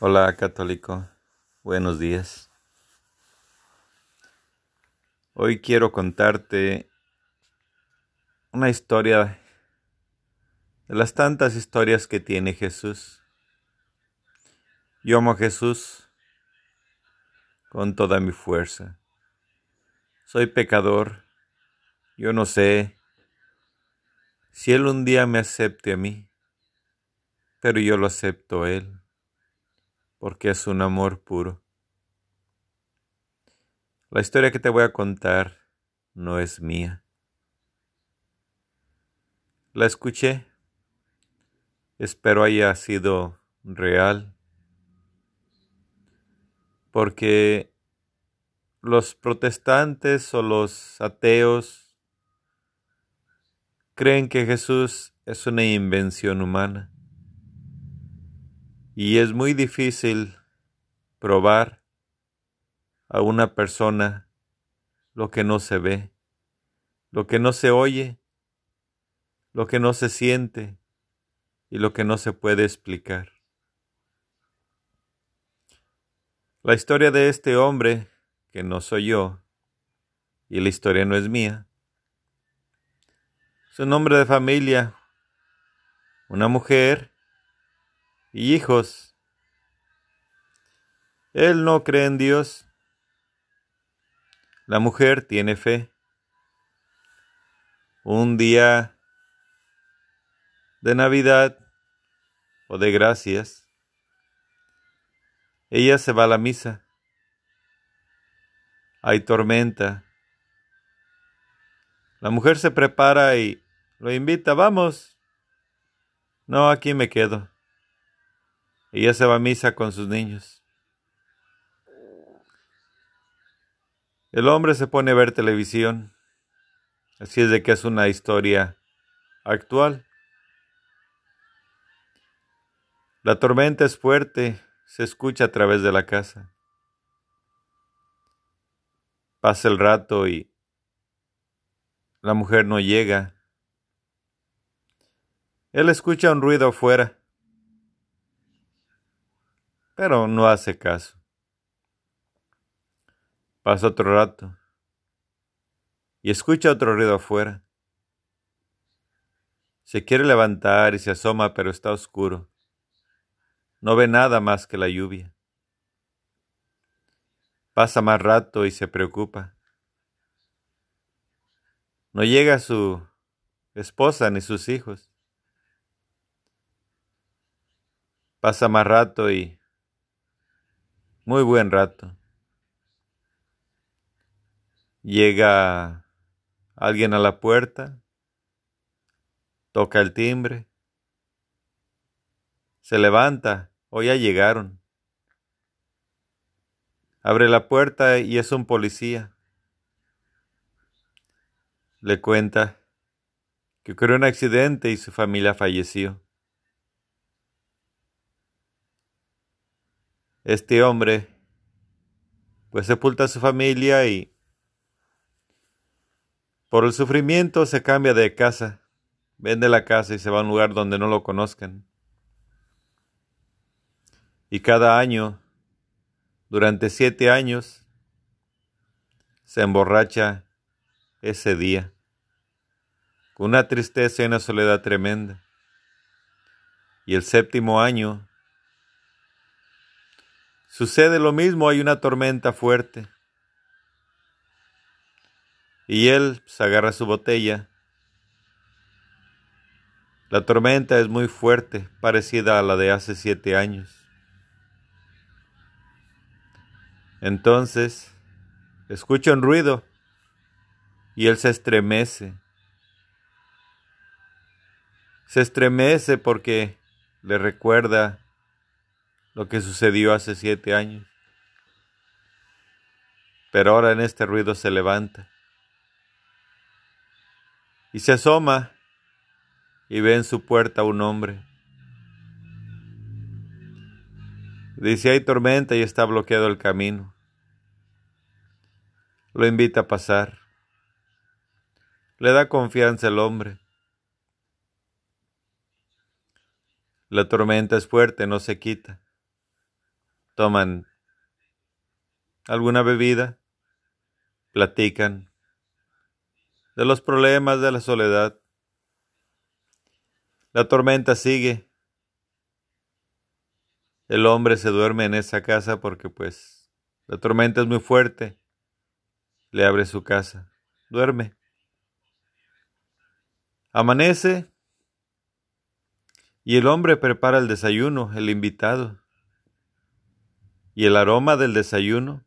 Hola católico, buenos días. Hoy quiero contarte una historia de las tantas historias que tiene Jesús. Yo amo a Jesús con toda mi fuerza. Soy pecador. Yo no sé si Él un día me acepte a mí, pero yo lo acepto a Él porque es un amor puro. La historia que te voy a contar no es mía. La escuché. Espero haya sido real. Porque los protestantes o los ateos creen que Jesús es una invención humana. Y es muy difícil probar a una persona lo que no se ve, lo que no se oye, lo que no se siente y lo que no se puede explicar. La historia de este hombre, que no soy yo, y la historia no es mía, es un hombre de familia, una mujer y hijos. Él no cree en Dios. La mujer tiene fe. Un día de Navidad o de gracias, ella se va a la misa. Hay tormenta. La mujer se prepara y lo invita, vamos. No, aquí me quedo. Ella se va a misa con sus niños. El hombre se pone a ver televisión. Así es de que es una historia actual. La tormenta es fuerte, se escucha a través de la casa. Pasa el rato y la mujer no llega. Él escucha un ruido afuera pero no hace caso. Pasa otro rato y escucha otro ruido afuera. Se quiere levantar y se asoma, pero está oscuro. No ve nada más que la lluvia. Pasa más rato y se preocupa. No llega su esposa ni sus hijos. Pasa más rato y muy buen rato. Llega alguien a la puerta, toca el timbre, se levanta, o ya llegaron. Abre la puerta y es un policía. Le cuenta que ocurrió un accidente y su familia falleció. Este hombre pues sepulta a su familia y por el sufrimiento se cambia de casa, vende la casa y se va a un lugar donde no lo conozcan. Y cada año, durante siete años, se emborracha ese día, con una tristeza y una soledad tremenda. Y el séptimo año Sucede lo mismo, hay una tormenta fuerte. Y él se agarra su botella. La tormenta es muy fuerte, parecida a la de hace siete años. Entonces, escucha un ruido y él se estremece. Se estremece porque le recuerda lo que sucedió hace siete años. Pero ahora en este ruido se levanta y se asoma y ve en su puerta un hombre. Dice, hay tormenta y está bloqueado el camino. Lo invita a pasar. Le da confianza el hombre. La tormenta es fuerte, no se quita. Toman alguna bebida, platican de los problemas de la soledad. La tormenta sigue. El hombre se duerme en esa casa porque pues la tormenta es muy fuerte. Le abre su casa. Duerme. Amanece y el hombre prepara el desayuno, el invitado. Y el aroma del desayuno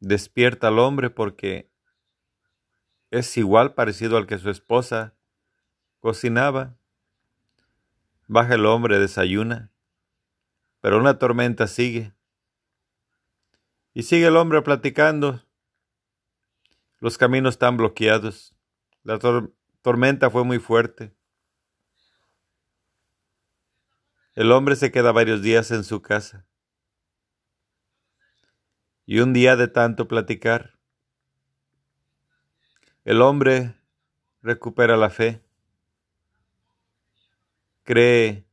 despierta al hombre porque es igual parecido al que su esposa cocinaba. Baja el hombre, desayuna, pero una tormenta sigue. Y sigue el hombre platicando. Los caminos están bloqueados. La tormenta fue muy fuerte. El hombre se queda varios días en su casa. Y un día de tanto platicar, el hombre recupera la fe, cree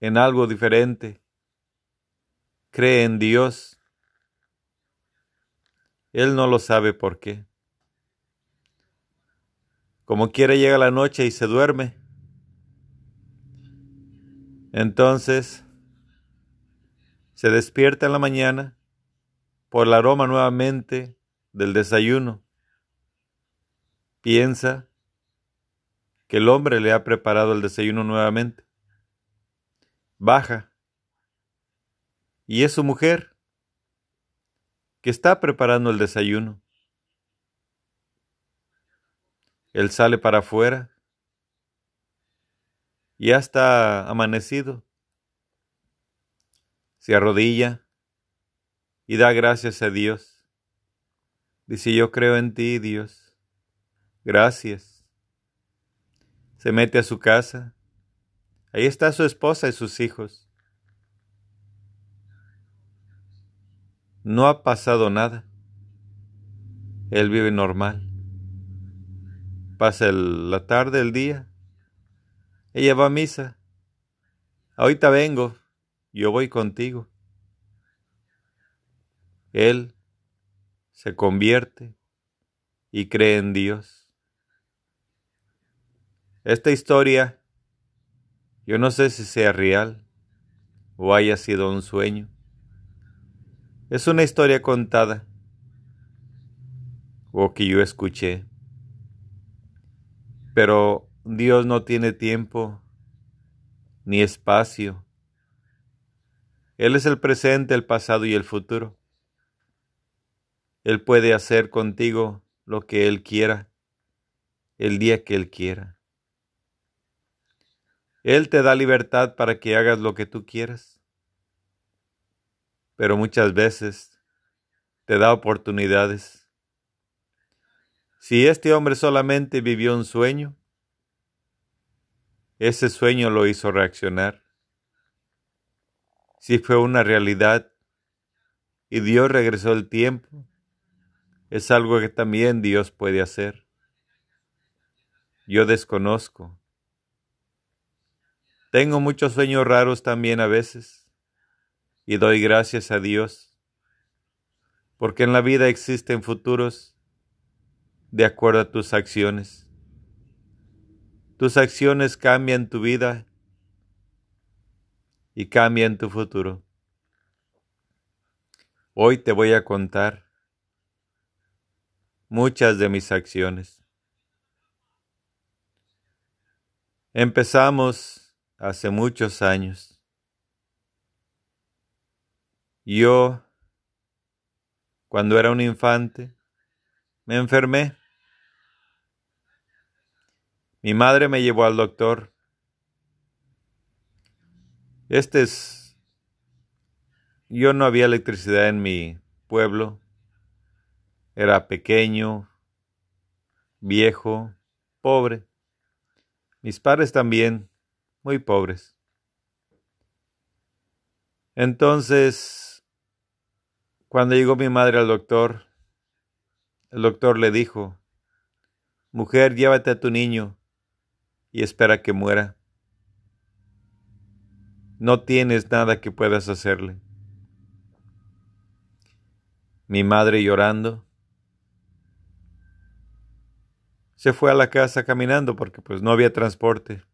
en algo diferente, cree en Dios. Él no lo sabe por qué. Como quiere llega la noche y se duerme. Entonces se despierta en la mañana por el aroma nuevamente del desayuno. Piensa que el hombre le ha preparado el desayuno nuevamente. Baja. Y es su mujer que está preparando el desayuno. Él sale para afuera ya está amanecido. Se arrodilla y da gracias a Dios. Dice, yo creo en ti, Dios. Gracias. Se mete a su casa. Ahí está su esposa y sus hijos. No ha pasado nada. Él vive normal. Pasa la tarde, el día, ella va a misa. Ahorita vengo, yo voy contigo. Él se convierte y cree en Dios. Esta historia, yo no sé si sea real o haya sido un sueño. Es una historia contada o que yo escuché. Pero Dios no tiene tiempo ni espacio. Él es el presente, el pasado y el futuro. Él puede hacer contigo lo que Él quiera, el día que Él quiera. Él te da libertad para que hagas lo que tú quieras, pero muchas veces te da oportunidades. Si este hombre solamente vivió un sueño, ese sueño lo hizo reaccionar. Si fue una realidad y Dios regresó el tiempo, es algo que también Dios puede hacer. Yo desconozco. Tengo muchos sueños raros también a veces y doy gracias a Dios porque en la vida existen futuros de acuerdo a tus acciones. Tus acciones cambian tu vida y cambian tu futuro. Hoy te voy a contar muchas de mis acciones. Empezamos hace muchos años. Yo, cuando era un infante, me enfermé. Mi madre me llevó al doctor. Este es... Yo no había electricidad en mi pueblo. Era pequeño, viejo, pobre. Mis padres también, muy pobres. Entonces, cuando llegó mi madre al doctor, el doctor le dijo, Mujer, llévate a tu niño y espera que muera. no tienes nada que puedas hacerle. Mi madre llorando se fue a la casa caminando porque pues no había transporte.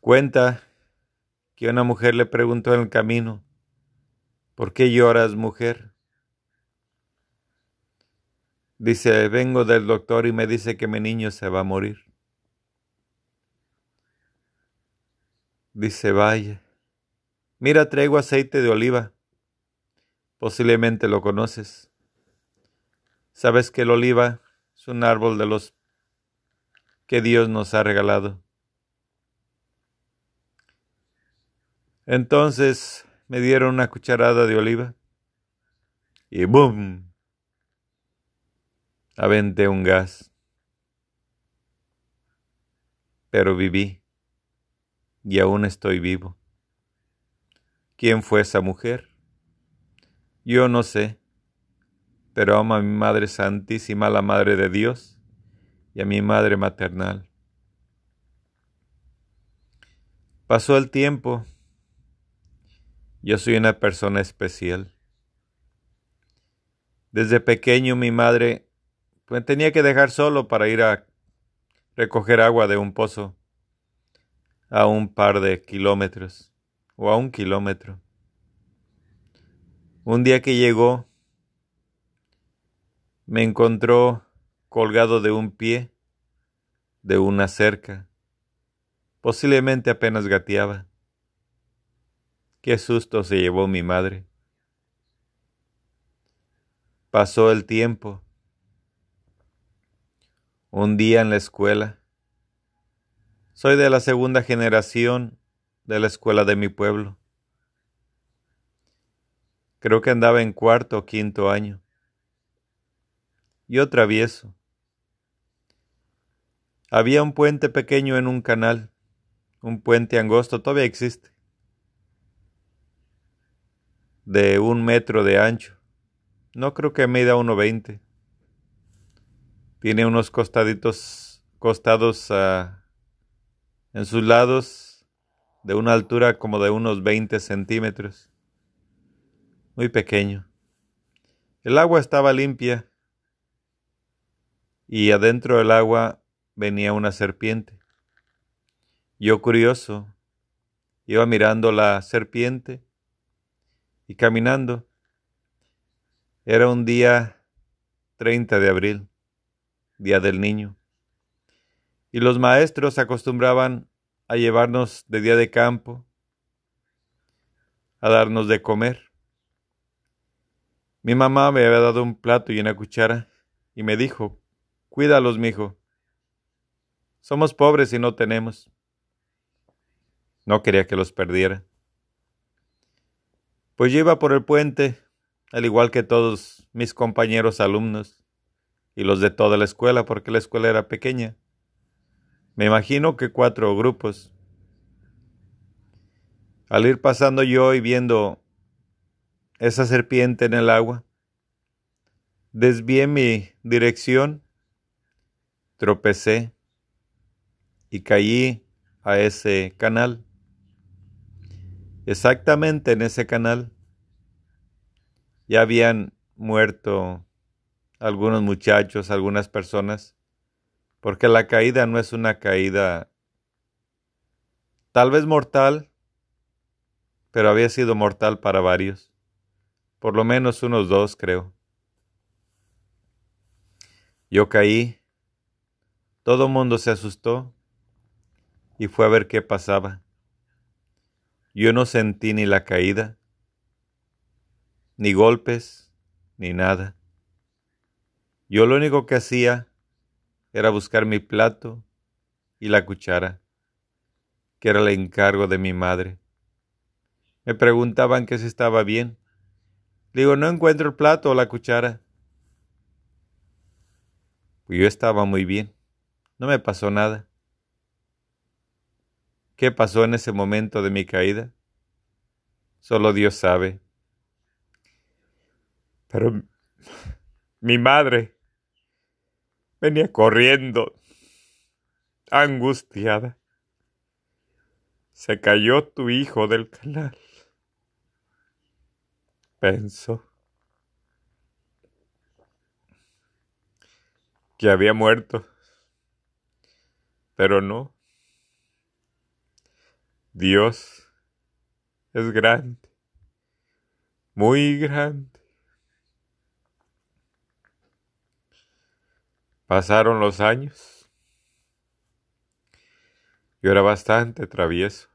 Cuenta que una mujer le preguntó en el camino, ¿por qué lloras mujer? Dice, vengo del doctor y me dice que mi niño se va a morir. Dice, vaya, mira, traigo aceite de oliva. Posiblemente lo conoces. Sabes que el oliva es un árbol de los que Dios nos ha regalado. Entonces me dieron una cucharada de oliva y ¡boom! Aventé un gas. Pero viví y aún estoy vivo. ¿Quién fue esa mujer? Yo no sé, pero amo a mi Madre Santísima, la Madre de Dios, y a mi Madre maternal. Pasó el tiempo. Yo soy una persona especial. Desde pequeño mi madre me tenía que dejar solo para ir a recoger agua de un pozo a un par de kilómetros o a un kilómetro. Un día que llegó, me encontró colgado de un pie de una cerca. Posiblemente apenas gateaba. Qué susto se llevó mi madre. Pasó el tiempo. Un día en la escuela, soy de la segunda generación de la escuela de mi pueblo. Creo que andaba en cuarto o quinto año. Yo travieso. Había un puente pequeño en un canal. Un puente angosto todavía existe. De un metro de ancho. No creo que mida 1,20. Tiene unos costaditos, costados a en sus lados de una altura como de unos 20 centímetros, muy pequeño. El agua estaba limpia y adentro del agua venía una serpiente. Yo curioso, iba mirando la serpiente y caminando. Era un día 30 de abril, día del niño. Y los maestros acostumbraban a llevarnos de día de campo, a darnos de comer. Mi mamá me había dado un plato y una cuchara y me dijo, cuídalos, mijo. Somos pobres y no tenemos. No quería que los perdiera. Pues yo iba por el puente, al igual que todos mis compañeros alumnos y los de toda la escuela, porque la escuela era pequeña. Me imagino que cuatro grupos. Al ir pasando yo y viendo esa serpiente en el agua, desvié mi dirección, tropecé y caí a ese canal. Exactamente en ese canal ya habían muerto algunos muchachos, algunas personas porque la caída no es una caída tal vez mortal, pero había sido mortal para varios, por lo menos unos dos creo. Yo caí, todo mundo se asustó y fue a ver qué pasaba. Yo no sentí ni la caída, ni golpes, ni nada. Yo lo único que hacía era buscar mi plato y la cuchara, que era el encargo de mi madre. Me preguntaban que si estaba bien. digo, no encuentro el plato o la cuchara. Pues yo estaba muy bien. No me pasó nada. ¿Qué pasó en ese momento de mi caída? Solo Dios sabe. Pero mi madre Venía corriendo, angustiada. Se cayó tu hijo del canal. Pensó que había muerto, pero no. Dios es grande, muy grande. Pasaron los años. Yo era bastante travieso,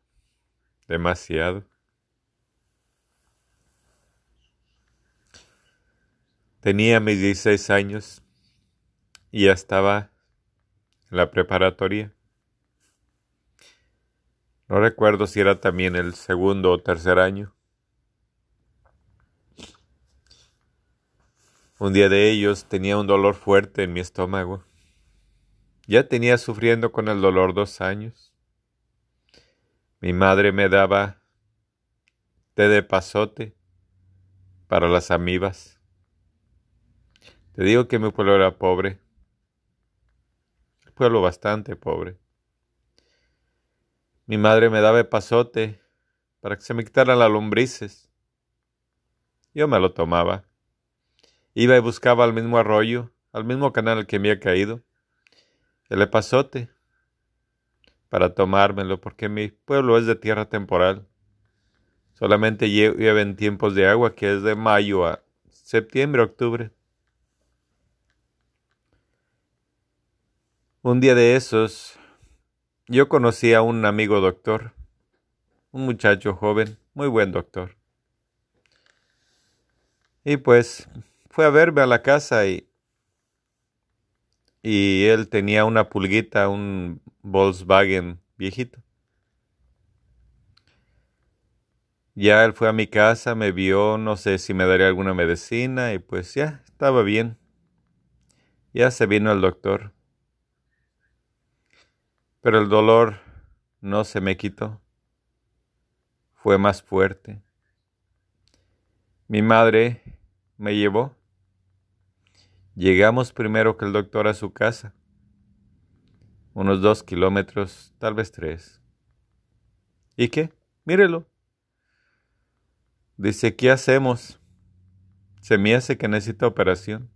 demasiado. Tenía mis 16 años y ya estaba en la preparatoria. No recuerdo si era también el segundo o tercer año. Un día de ellos tenía un dolor fuerte en mi estómago. Ya tenía sufriendo con el dolor dos años. Mi madre me daba té de pasote para las amibas. Te digo que mi pueblo era pobre. Pueblo bastante pobre. Mi madre me daba pasote para que se me quitaran las lombrices. Yo me lo tomaba. Iba y buscaba al mismo arroyo, al mismo canal que me había caído, el epazote, para tomármelo, porque mi pueblo es de tierra temporal. Solamente llueve tiempos de agua, que es de mayo a septiembre, octubre. Un día de esos, yo conocí a un amigo doctor, un muchacho joven, muy buen doctor. Y pues fue a verme a la casa y, y él tenía una pulguita, un Volkswagen viejito. Ya él fue a mi casa, me vio, no sé si me daría alguna medicina y pues ya, estaba bien. Ya se vino el doctor pero el dolor no se me quitó, fue más fuerte. Mi madre me llevó. Llegamos primero que el doctor a su casa, unos dos kilómetros, tal vez tres. ¿Y qué? Mírelo. Dice, ¿qué hacemos? Se me hace que necesita operación.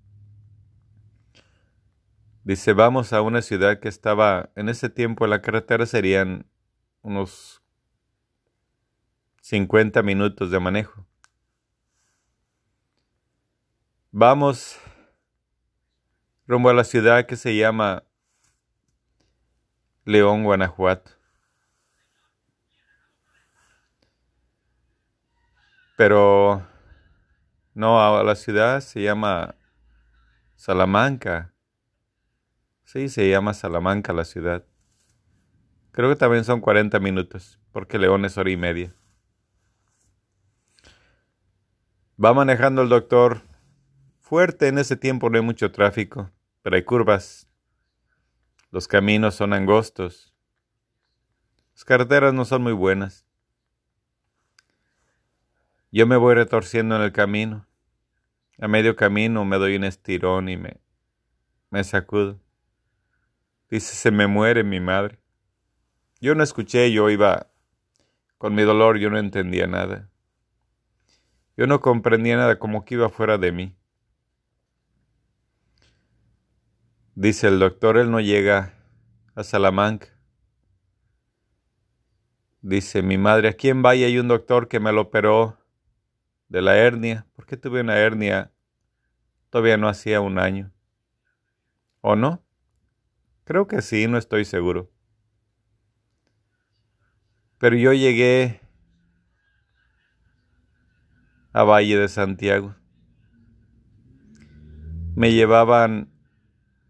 Dice, vamos a una ciudad que estaba en ese tiempo la carretera serían unos 50 minutos de manejo. Vamos rumbo a la ciudad que se llama León, Guanajuato. Pero no, a la ciudad se llama Salamanca. Sí, se llama Salamanca la ciudad. Creo que también son 40 minutos, porque León es hora y media. Va manejando el doctor fuerte, en ese tiempo no hay mucho tráfico, pero hay curvas. Los caminos son angostos. Las carreteras no son muy buenas. Yo me voy retorciendo en el camino. A medio camino me doy un estirón y me, me sacudo. Dice, se me muere mi madre. Yo no escuché, yo iba con mi dolor, yo no entendía nada. Yo no comprendía nada como que iba fuera de mí. Dice el doctor, él no llega a Salamanca. Dice mi madre, ¿a quién vaya? Hay un doctor que me lo operó de la hernia. ¿Por qué tuve una hernia? Todavía no hacía un año. ¿O no? Creo que sí, no estoy seguro. Pero yo llegué a Valle de Santiago. Me llevaban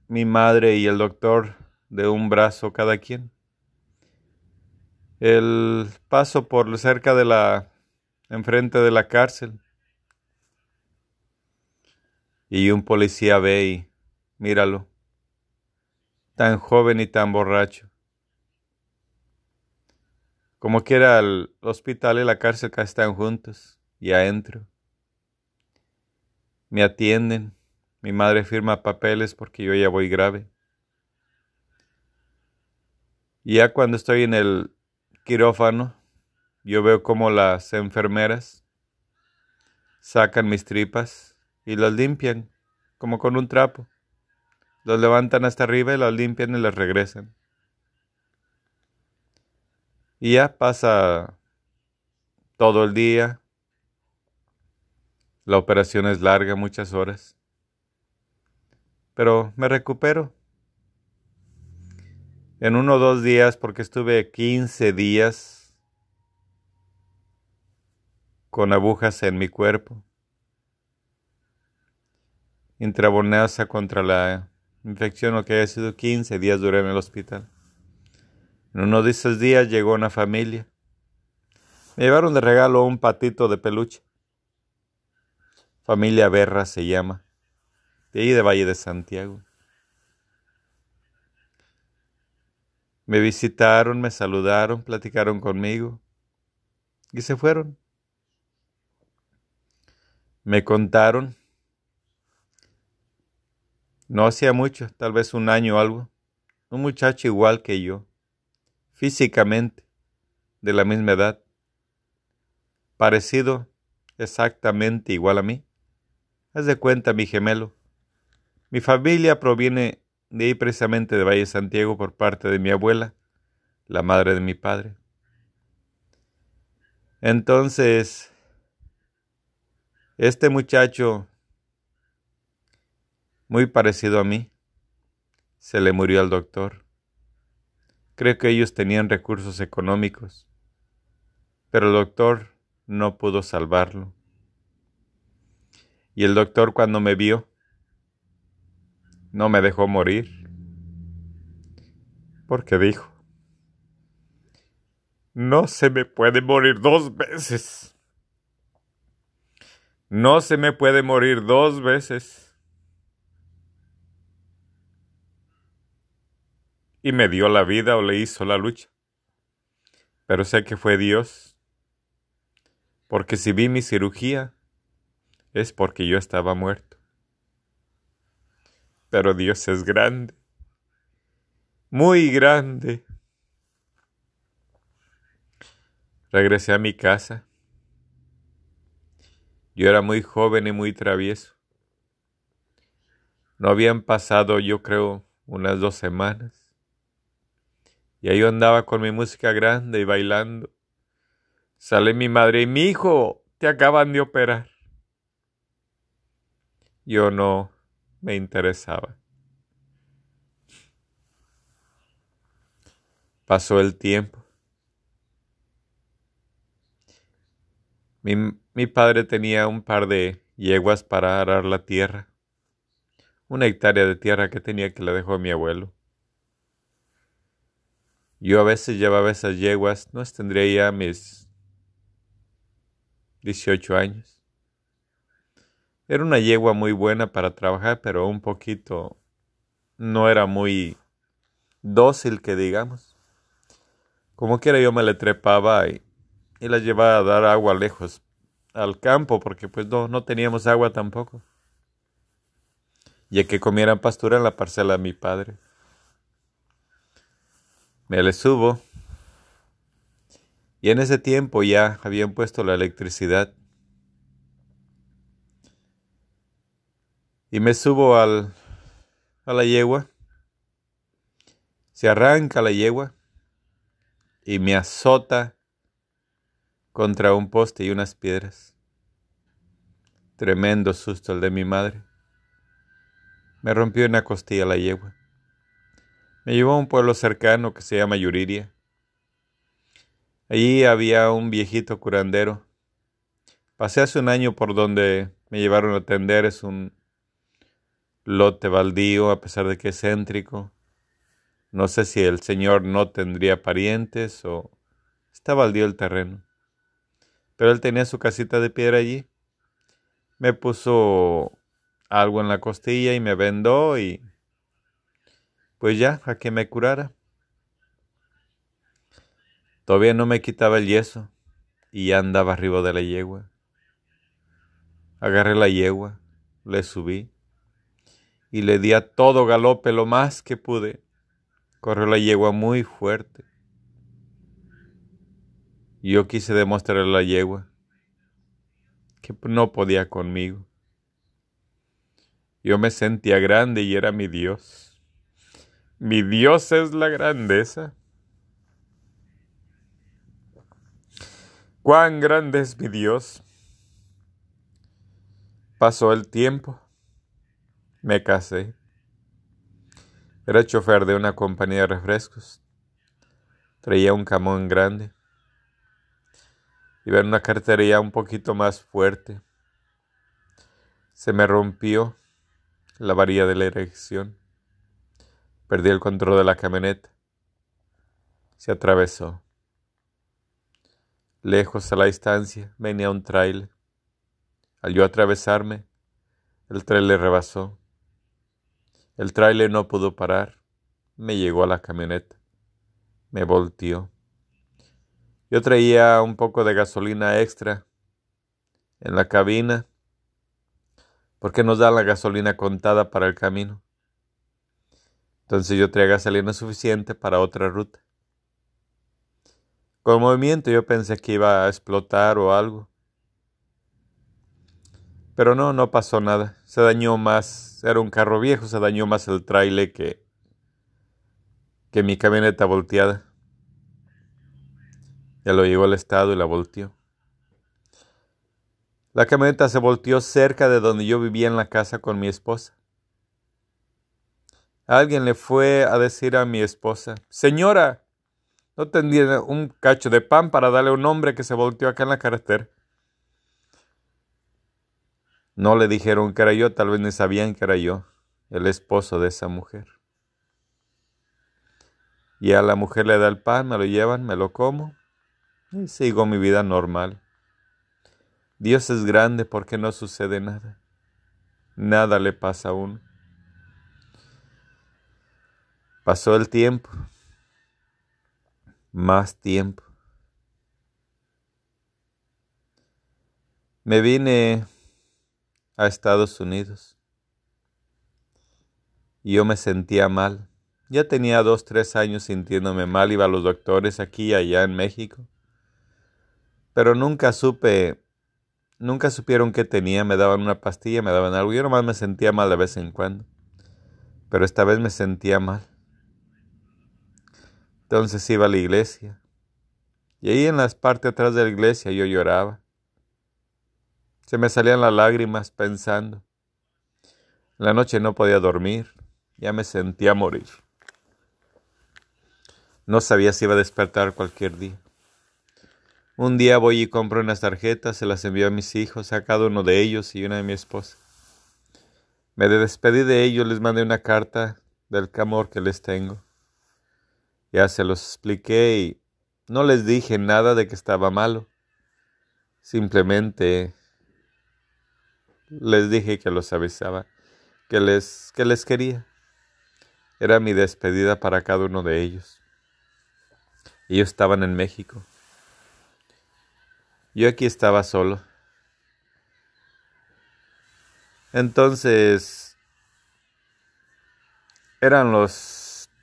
mi madre y el doctor de un brazo cada quien. El paso por cerca de la, enfrente de la cárcel. Y un policía ve y míralo tan joven y tan borracho. Como quiera el hospital y la cárcel que están juntos y adentro. Me atienden, mi madre firma papeles porque yo ya voy grave. Y ya cuando estoy en el quirófano, yo veo cómo las enfermeras sacan mis tripas y las limpian como con un trapo. Los levantan hasta arriba y las limpian y las regresan. Y ya pasa todo el día. La operación es larga, muchas horas. Pero me recupero. En uno o dos días, porque estuve 15 días con agujas en mi cuerpo. Intravenosa contra la infección, lo que haya sido 15 días duré en el hospital. En uno de esos días llegó una familia. Me llevaron de regalo un patito de peluche. Familia Berra se llama, de ahí de Valle de Santiago. Me visitaron, me saludaron, platicaron conmigo y se fueron. Me contaron, no hacía mucho, tal vez un año o algo, un muchacho igual que yo, físicamente, de la misma edad, parecido exactamente igual a mí. Haz de cuenta mi gemelo. Mi familia proviene de ahí precisamente de Valle Santiago por parte de mi abuela, la madre de mi padre. Entonces, este muchacho, muy parecido a mí, se le murió al doctor. Creo que ellos tenían recursos económicos, pero el doctor no pudo salvarlo. Y el doctor cuando me vio, no me dejó morir, porque dijo, no se me puede morir dos veces. No se me puede morir dos veces. Y me dio la vida o le hizo la lucha. Pero sé que fue Dios. Porque si vi mi cirugía, es porque yo estaba muerto pero Dios es grande, muy grande. Regresé a mi casa. Yo era muy joven y muy travieso. No habían pasado, yo creo, unas dos semanas. Y ahí yo andaba con mi música grande y bailando. Sale mi madre y mi hijo, te acaban de operar. Yo no, me interesaba. Pasó el tiempo. Mi, mi, padre tenía un par de yeguas para arar la tierra, una hectárea de tierra que tenía que le dejó mi abuelo. Yo a veces llevaba esas yeguas, no tendría ya mis 18 años. Era una yegua muy buena para trabajar, pero un poquito no era muy dócil, que digamos. Como quiera yo me le trepaba y, y la llevaba a dar agua lejos al campo, porque pues no, no teníamos agua tampoco. Y a que comieran pastura en la parcela de mi padre. Me le subo. Y en ese tiempo ya habían puesto la electricidad y me subo al, a la yegua. Se arranca la yegua y me azota contra un poste y unas piedras. Tremendo susto el de mi madre. Me rompió una costilla la yegua. Me llevó a un pueblo cercano que se llama Yuriria. Allí había un viejito curandero. Pasé hace un año por donde me llevaron a atender. Es un lote baldío, a pesar de que es céntrico. No sé si el señor no tendría parientes o está baldío el terreno. Pero él tenía su casita de piedra allí. Me puso algo en la costilla y me vendó y pues ya, a que me curara. Todavía no me quitaba el yeso y ya andaba arriba de la yegua. Agarré la yegua, le subí y le di a todo galope lo más que pude. Corrió la yegua muy fuerte. Yo quise demostrarle a la yegua que no podía conmigo. Yo me sentía grande y era mi Dios. Mi Dios es la grandeza. Cuán grande es mi Dios. Pasó el tiempo. Me casé. Era chofer de una compañía de refrescos. Traía un camón grande. Iba en una cartería un poquito más fuerte. Se me rompió la varilla de la erección. Perdí el control de la camioneta. Se atravesó. Lejos a la distancia venía un trailer. Al yo atravesarme, el trailer rebasó. El trailer no pudo parar. Me llegó a la camioneta. Me volteó. Yo traía un poco de gasolina extra en la cabina porque nos da la gasolina contada para el camino. Entonces yo traía gasolina suficiente para otra ruta. Con movimiento yo pensé que iba a explotar o algo. Pero no, no pasó nada. Se dañó más, era un carro viejo, se dañó más el trailer que, que mi camioneta volteada. Ya lo llevó al estado y la volteó. La camioneta se volteó cerca de donde yo vivía en la casa con mi esposa. Alguien le fue a decir a mi esposa, Señora, no tendría un cacho de pan para darle a un hombre que se volteó acá en la carretera. No le dijeron que era yo, tal vez ni sabían que era yo, el esposo de esa mujer. Y a la mujer le da el pan, me lo llevan, me lo como y sigo mi vida normal. Dios es grande porque no sucede nada. Nada le pasa a uno. Pasó el tiempo. Más tiempo. Me vine a Estados Unidos. Yo me sentía mal. Ya tenía dos, tres años sintiéndome mal, iba a los doctores aquí y allá en México, pero nunca supe, nunca supieron qué tenía, me daban una pastilla, me daban algo, yo nomás me sentía mal de vez en cuando, pero esta vez me sentía mal. Entonces iba a la iglesia. Y ahí en las partes atrás de la iglesia yo lloraba. Se me salían las lágrimas pensando. la noche no podía dormir. Ya me sentía morir. No sabía si iba a despertar cualquier día. Un día voy y compro unas tarjetas, se las envío a mis hijos, a cada uno de ellos y una de mi esposa. Me despedí de ellos, les mandé una carta del amor que les tengo. Ya se los expliqué y no les dije nada de que estaba malo. Simplemente les dije que los avisaba, que les, que les quería. Era mi despedida para cada uno de ellos. Ellos estaban en México. Yo aquí estaba solo. Entonces, eran los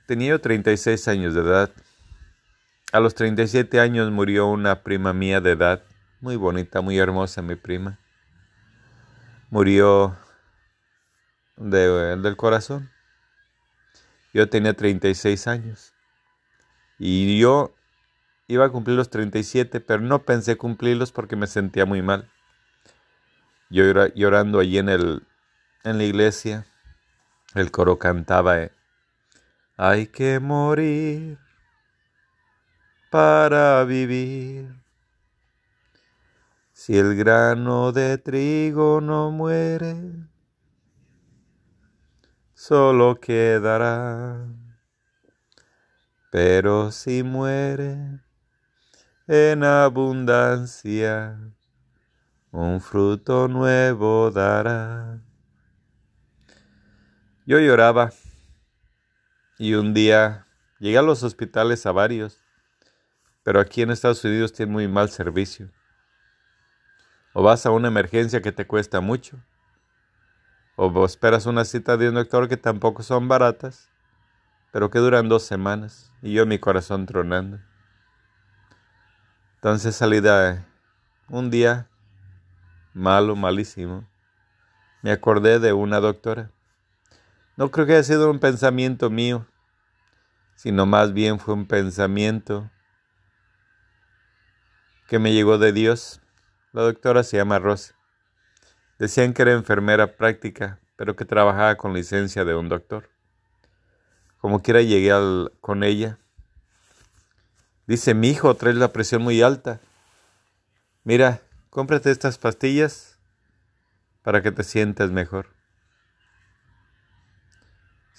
Tenía 36 años de edad. A los 37 años murió una prima mía de edad, muy bonita, muy hermosa mi prima. Murió del corazón. Yo tenía 36 años. Y yo iba a cumplir los 37, pero no pensé cumplirlos porque me sentía muy mal. Yo llorando allí en, el, en la iglesia, el coro cantaba, eh, hay que morir para vivir. Si el grano de trigo no muere, solo quedará. Pero si muere en abundancia, un fruto nuevo dará. Yo lloraba y un día llegué a los hospitales a varios, pero aquí en Estados Unidos tienen muy mal servicio. O vas a una emergencia que te cuesta mucho, o esperas una cita de un doctor que tampoco son baratas, pero que duran dos semanas, y yo mi corazón tronando. Entonces salí de un día malo, malísimo. Me acordé de una doctora. No creo que haya sido un pensamiento mío, sino más bien fue un pensamiento que me llegó de Dios. La doctora se llama Rosa. Decían que era enfermera práctica, pero que trabajaba con licencia de un doctor. Como quiera llegué con ella. Dice, mi hijo, traes la presión muy alta. Mira, cómprate estas pastillas para que te sientas mejor.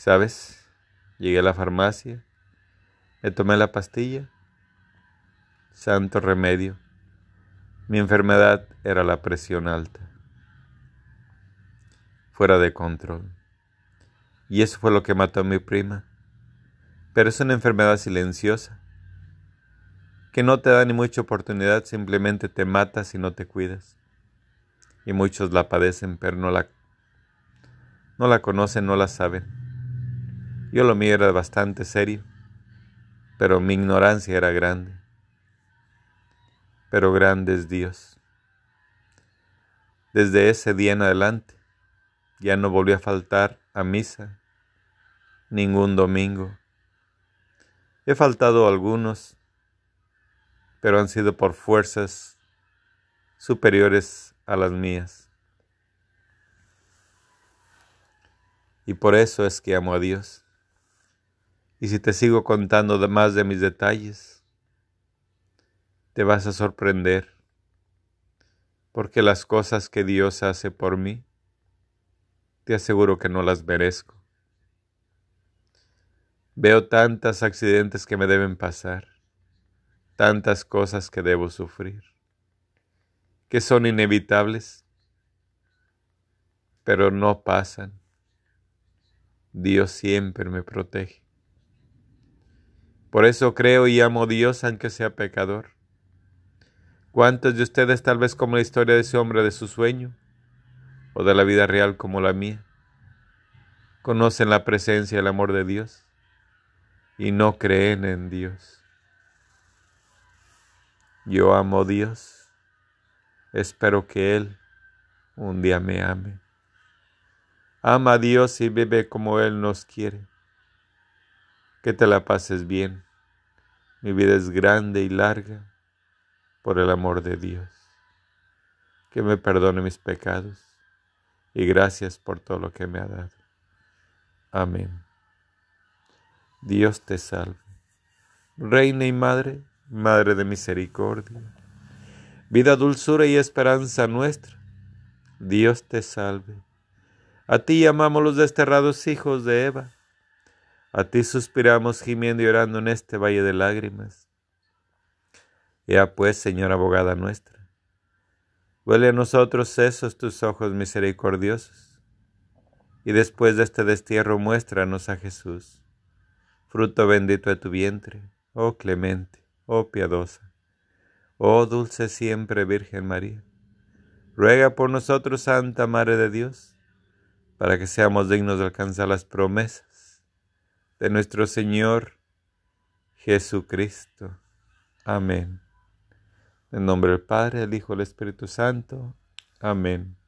¿Sabes? Llegué a la farmacia, me tomé la pastilla. Santo remedio. Mi enfermedad era la presión alta, fuera de control. Y eso fue lo que mató a mi prima. Pero es una enfermedad silenciosa, que no te da ni mucha oportunidad, simplemente te mata si no te cuidas. Y muchos la padecen, pero no la, no la conocen, no la saben. Yo lo mío era bastante serio, pero mi ignorancia era grande. Pero grande es Dios. Desde ese día en adelante ya no volví a faltar a misa ningún domingo He faltado algunos, pero han sido por fuerzas superiores a las mías. Y por eso es que amo a Dios. Y si te sigo contando más de mis detalles, te vas a sorprender, porque las cosas que Dios hace por mí, te aseguro que no las merezco. Veo tantos accidentes que me deben pasar, tantas cosas que debo sufrir, que son inevitables, pero no pasan. Dios siempre me protege. Por eso creo y amo a Dios aunque sea pecador. ¿Cuántos de ustedes tal vez como la historia de ese hombre de su sueño o de la vida real como la mía conocen la presencia y el amor de Dios? y no creen en Dios. Yo amo a Dios. Espero que Él un día me ame. Ama a Dios y vive como Él nos quiere. Que te la pases bien. Mi vida es grande y larga por el amor de Dios. Que me perdone mis pecados y gracias por todo lo que me ha dado. Amén. Dios te salve. Reina y Madre, Madre de Misericordia, vida, dulzura y esperanza nuestra, Dios te salve. A ti llamamos los desterrados hijos de Eva, a ti suspiramos gimiendo y orando en este valle de lágrimas. Ya pues, Señora abogada nuestra, huele a nosotros esos tus ojos misericordiosos, y después de este destierro muéstranos a Jesús fruto bendito de tu vientre, oh clemente, oh piadosa, oh dulce siempre Virgen María. Ruega por nosotros, Santa Madre de Dios, para que seamos dignos de alcanzar las promesas de nuestro Señor Jesucristo. Amén. En nombre del Padre, del Hijo y del Espíritu Santo. Amén.